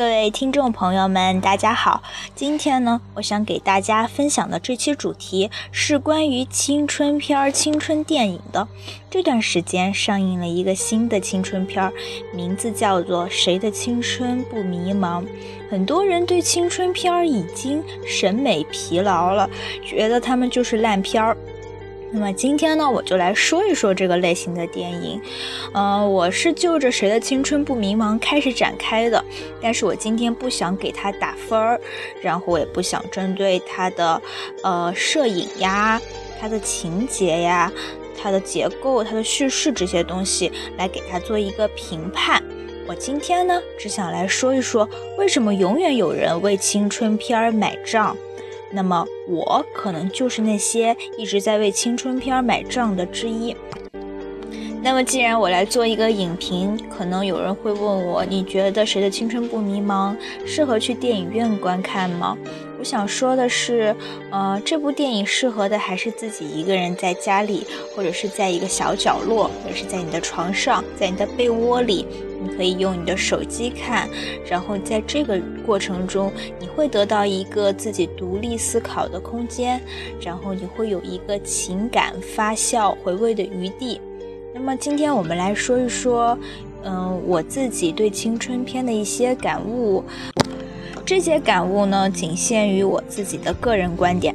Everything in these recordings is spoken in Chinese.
各位听众朋友们，大家好。今天呢，我想给大家分享的这期主题是关于青春片儿、青春电影的。这段时间上映了一个新的青春片儿，名字叫做《谁的青春不迷茫》。很多人对青春片儿已经审美疲劳了，觉得他们就是烂片儿。那么今天呢，我就来说一说这个类型的电影。嗯，我是就着《谁的青春不迷茫》开始展开的，但是我今天不想给它打分儿，然后我也不想针对它的呃摄影呀、它的情节呀、它的结构、它的叙事这些东西来给它做一个评判。我今天呢，只想来说一说为什么永远有人为青春片儿买账。那么我可能就是那些一直在为青春片买账的之一。那么既然我来做一个影评，可能有人会问我，你觉得谁的青春不迷茫适合去电影院观看吗？我想说的是，呃，这部电影适合的还是自己一个人在家里，或者是在一个小角落，或者是在你的床上，在你的被窝里。你可以用你的手机看，然后在这个过程中，你会得到一个自己独立思考的空间，然后你会有一个情感发酵、回味的余地。那么今天我们来说一说，嗯，我自己对青春片的一些感悟。这些感悟呢，仅限于我自己的个人观点。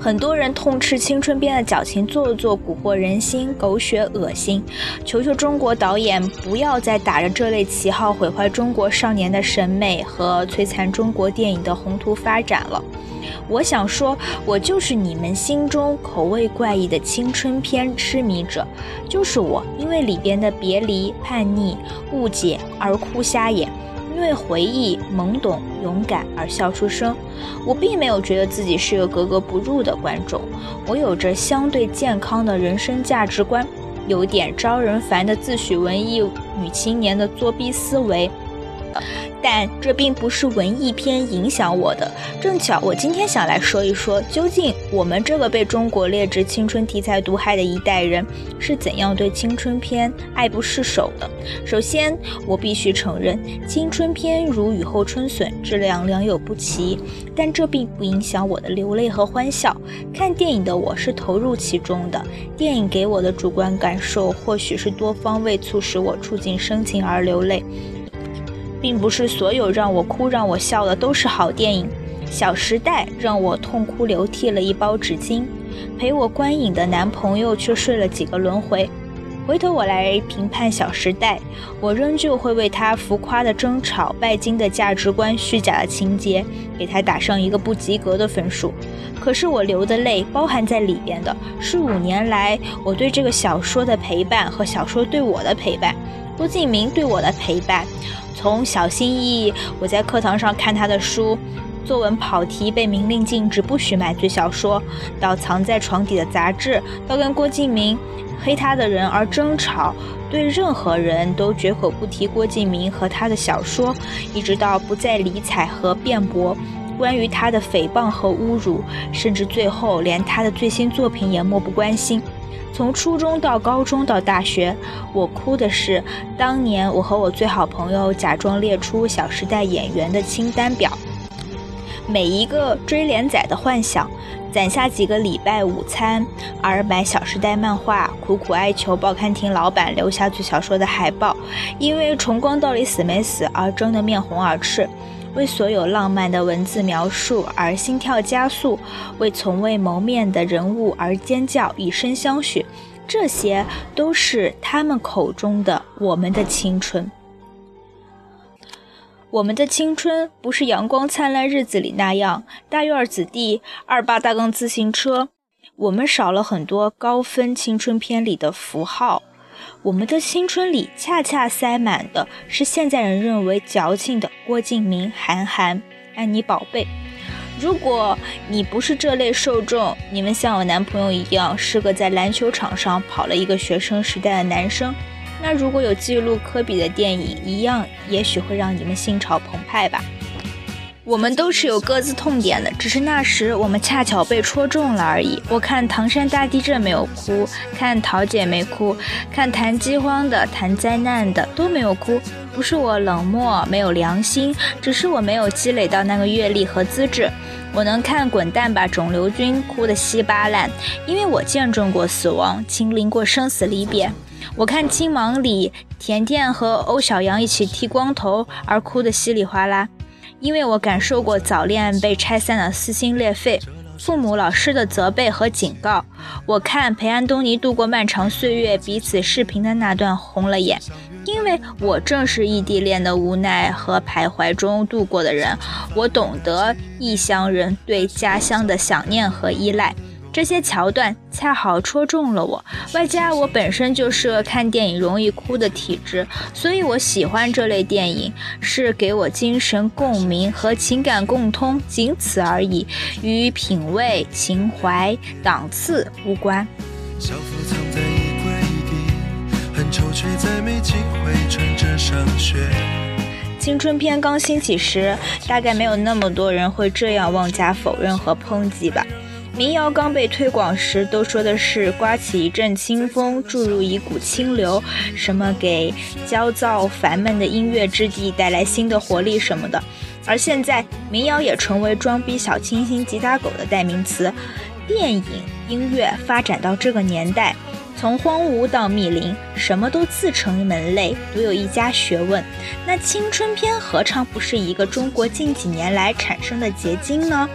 很多人痛斥青春片的矫情做作、蛊惑人心、狗血恶心。求求中国导演不要再打着这类旗号毁坏中国少年的审美和摧残中国电影的宏图发展了。我想说，我就是你们心中口味怪异的青春片痴迷者，就是我，因为里边的别离、叛逆、误解而哭瞎眼。因为回忆懵懂勇敢而笑出声，我并没有觉得自己是个格格不入的观众，我有着相对健康的人生价值观，有点招人烦的自诩文艺女青年的作弊思维。但这并不是文艺片影响我的。正巧我今天想来说一说，究竟我们这个被中国劣质青春题材毒害的一代人是怎样对青春片爱不释手的。首先，我必须承认，青春片如雨后春笋，质量良莠不齐，但这并不影响我的流泪和欢笑。看电影的我是投入其中的，电影给我的主观感受，或许是多方位促使我触景生情而流泪。并不是所有让我哭让我笑的都是好电影，《小时代》让我痛哭流涕了一包纸巾，陪我观影的男朋友却睡了几个轮回。回头我来评判《小时代》，我仍旧会为他浮夸的争吵、拜金的价值观、虚假的情节，给他打上一个不及格的分数。可是我流的泪，包含在里边的是五年来我对这个小说的陪伴和小说对我的陪伴，郭敬明对我的陪伴。从小心翼翼，我在课堂上看他的书，作文跑题被明令禁止不许买最小说，到藏在床底的杂志，到跟郭敬明黑他的人而争吵，对任何人都绝口不提郭敬明和他的小说，一直到不再理睬和辩驳关于他的诽谤和侮辱，甚至最后连他的最新作品也漠不关心。从初中到高中到大学，我哭的是当年我和我最好朋友假装列出《小时代》演员的清单表，每一个追连载的幻想，攒下几个礼拜午餐而买《小时代》漫画，苦苦哀求报刊亭老板留下最小说的海报，因为重光到底死没死而争得面红耳赤。为所有浪漫的文字描述而心跳加速，为从未谋面的人物而尖叫，以身相许，这些都是他们口中的我们的青春。我们的青春不是阳光灿烂日子里那样大院子弟、二八大杠自行车，我们少了很多高分青春片里的符号。我们的青春里恰恰塞满的是现在人认为矫情的郭敬明、韩寒、安妮宝贝。如果你不是这类受众，你们像我男朋友一样是个在篮球场上跑了一个学生时代的男生，那如果有记录科比的电影，一样也许会让你们心潮澎湃吧。我们都是有各自痛点的，只是那时我们恰巧被戳中了而已。我看唐山大地震没有哭，看桃姐没哭，看谈饥荒的、谈灾难的都没有哭。不是我冷漠没有良心，只是我没有积累到那个阅历和资质。我能看《滚蛋吧，肿瘤君》哭得稀巴烂，因为我见证过死亡，亲临过生死离别。我看《青芒》里甜甜和欧小阳一起剃光头而哭得稀里哗啦，因为我感受过早恋被拆散的撕心裂肺，父母老师的责备和警告。我看陪安东尼度过漫长岁月，彼此视频的那段红了眼。因为我正是异地恋的无奈和徘徊中度过的人，我懂得异乡人对家乡的想念和依赖。这些桥段恰好戳中了我，外加我本身就是个看电影容易哭的体质，所以我喜欢这类电影，是给我精神共鸣和情感共通，仅此而已，与品味、情怀、档次无关。青春片刚兴起时，大概没有那么多人会这样妄加否认和抨击吧。民谣刚被推广时，都说的是刮起一阵清风，注入一股清流，什么给焦躁烦闷的音乐之地带来新的活力什么的。而现在，民谣也成为装逼小清新吉他狗的代名词。电影音乐发展到这个年代。从荒芜到密林，什么都自成门类，独有一家学问。那青春片何尝不是一个中国近几年来产生的结晶呢？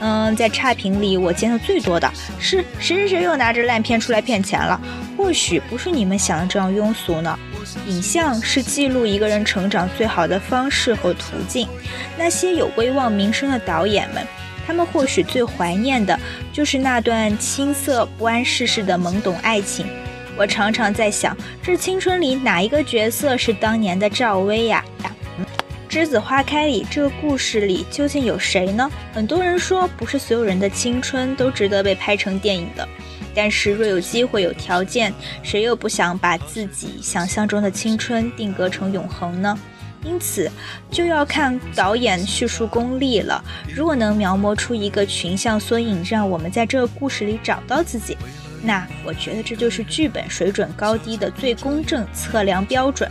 嗯，在差评里，我见的最多的是谁谁谁又拿着烂片出来骗钱了。或许不是你们想的这样庸俗呢。影像是记录一个人成长最好的方式和途径。那些有威望名声的导演们。他们或许最怀念的就是那段青涩不谙世事的懵懂爱情。我常常在想，这青春里哪一个角色是当年的赵薇呀？《栀子花开》里这个故事里究竟有谁呢？很多人说，不是所有人的青春都值得被拍成电影的。但是若有机会、有条件，谁又不想把自己想象中的青春定格成永恒呢？因此，就要看导演叙述功力了。如果能描摹出一个群像缩影，让我们在这个故事里找到自己，那我觉得这就是剧本水准高低的最公正测量标准。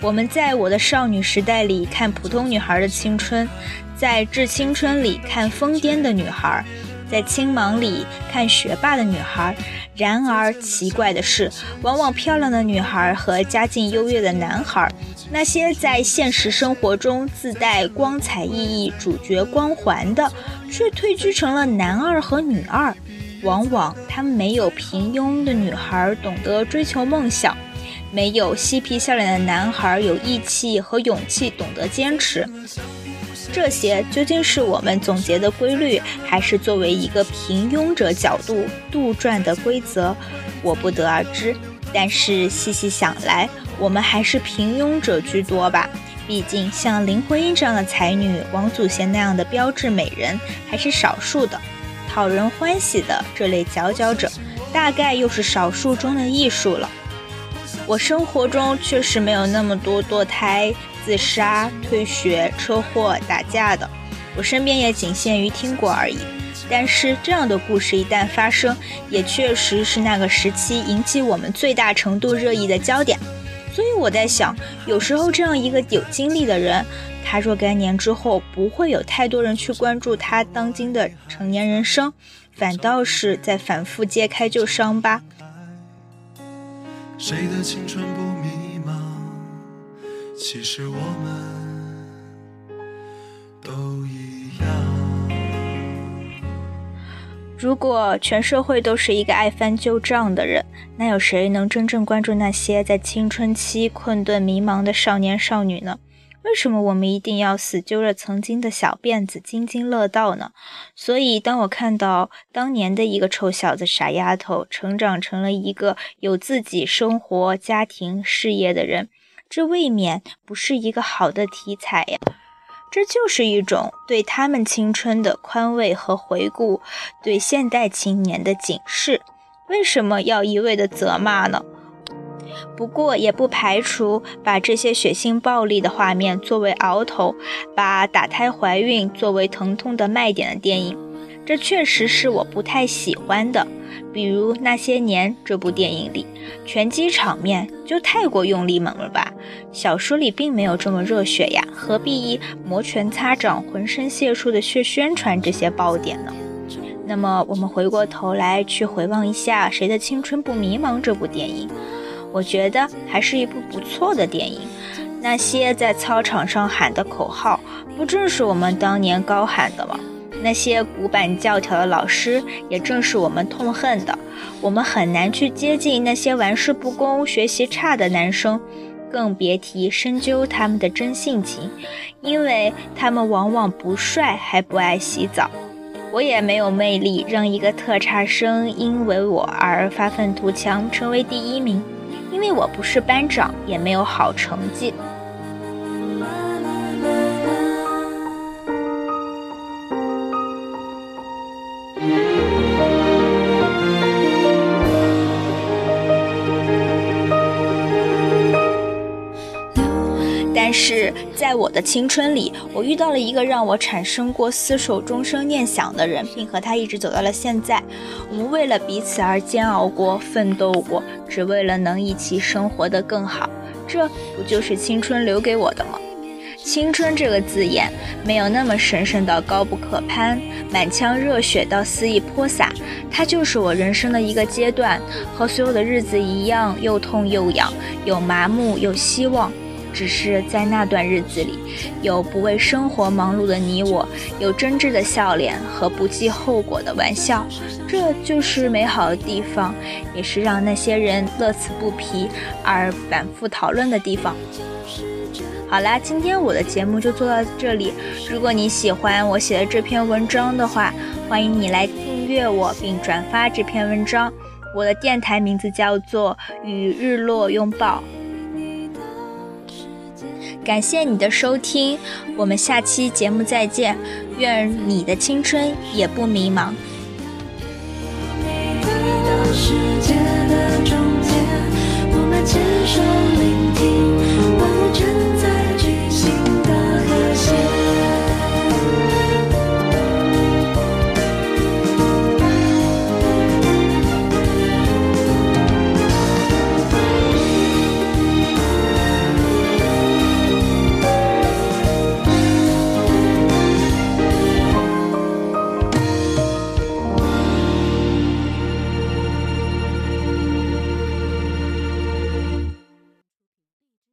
我们在我的少女时代里看普通女孩的青春，在致青春里看疯癫的女孩。在青芒里看学霸的女孩，然而奇怪的是，往往漂亮的女孩和家境优越的男孩，那些在现实生活中自带光彩熠熠主角光环的，却退居成了男二和女二。往往他们没有平庸的女孩懂得追求梦想，没有嬉皮笑脸的男孩有义气和勇气懂得坚持。这些究竟是我们总结的规律，还是作为一个平庸者角度杜撰的规则？我不得而知。但是细细想来，我们还是平庸者居多吧。毕竟像林徽因这样的才女，王祖贤那样的标志美人，还是少数的。讨人欢喜的这类佼佼者，大概又是少数中的艺术了。我生活中确实没有那么多堕胎。自杀、退学、车祸、打架的，我身边也仅限于听过而已。但是这样的故事一旦发生，也确实是那个时期引起我们最大程度热议的焦点。所以我在想，有时候这样一个有经历的人，他若干年之后不会有太多人去关注他当今的成年人生，反倒是在反复揭开旧伤疤。谁的青春不其实我们都一样。如果全社会都是一个爱翻旧账的人，那有谁能真正关注那些在青春期困顿迷茫的少年少女呢？为什么我们一定要死揪着曾经的小辫子津津乐道呢？所以，当我看到当年的一个臭小子、傻丫头成长成了一个有自己生活、家庭、事业的人，这未免不是一个好的题材呀！这就是一种对他们青春的宽慰和回顾，对现代青年的警示。为什么要一味的责骂呢？不过也不排除把这些血腥暴力的画面作为鳌头，把打胎怀孕作为疼痛的卖点的电影。这确实是我不太喜欢的。比如《那些年》这部电影里，拳击场面就太过用力猛了吧？小说里并没有这么热血呀，何必摩拳擦掌、浑身解数的去宣传这些爆点呢？那么，我们回过头来去回望一下《谁的青春不迷茫》这部电影，我觉得还是一部不错的电影。那些在操场上喊的口号，不正是我们当年高喊的吗？那些古板教条的老师，也正是我们痛恨的。我们很难去接近那些玩世不恭、学习差的男生，更别提深究他们的真性情，因为他们往往不帅，还不爱洗澡。我也没有魅力，让一个特差生因为我而发愤图强，成为第一名，因为我不是班长，也没有好成绩。但是在我的青春里，我遇到了一个让我产生过厮守终生念想的人，并和他一直走到了现在。我们为了彼此而煎熬过、奋斗过，只为了能一起生活得更好。这不就是青春留给我的吗？青春这个字眼，没有那么神圣到高不可攀，满腔热血到肆意泼洒。它就是我人生的一个阶段，和所有的日子一样，又痛又痒，有麻木，有希望。只是在那段日子里，有不为生活忙碌的你我，有真挚的笑脸和不计后果的玩笑，这就是美好的地方，也是让那些人乐此不疲而反复讨论的地方。好啦，今天我的节目就做到这里。如果你喜欢我写的这篇文章的话，欢迎你来订阅我并转发这篇文章。我的电台名字叫做《与日落拥抱》。感谢你的收听，我们下期节目再见。愿你的青春也不迷茫。世界的，我们牵手聆听。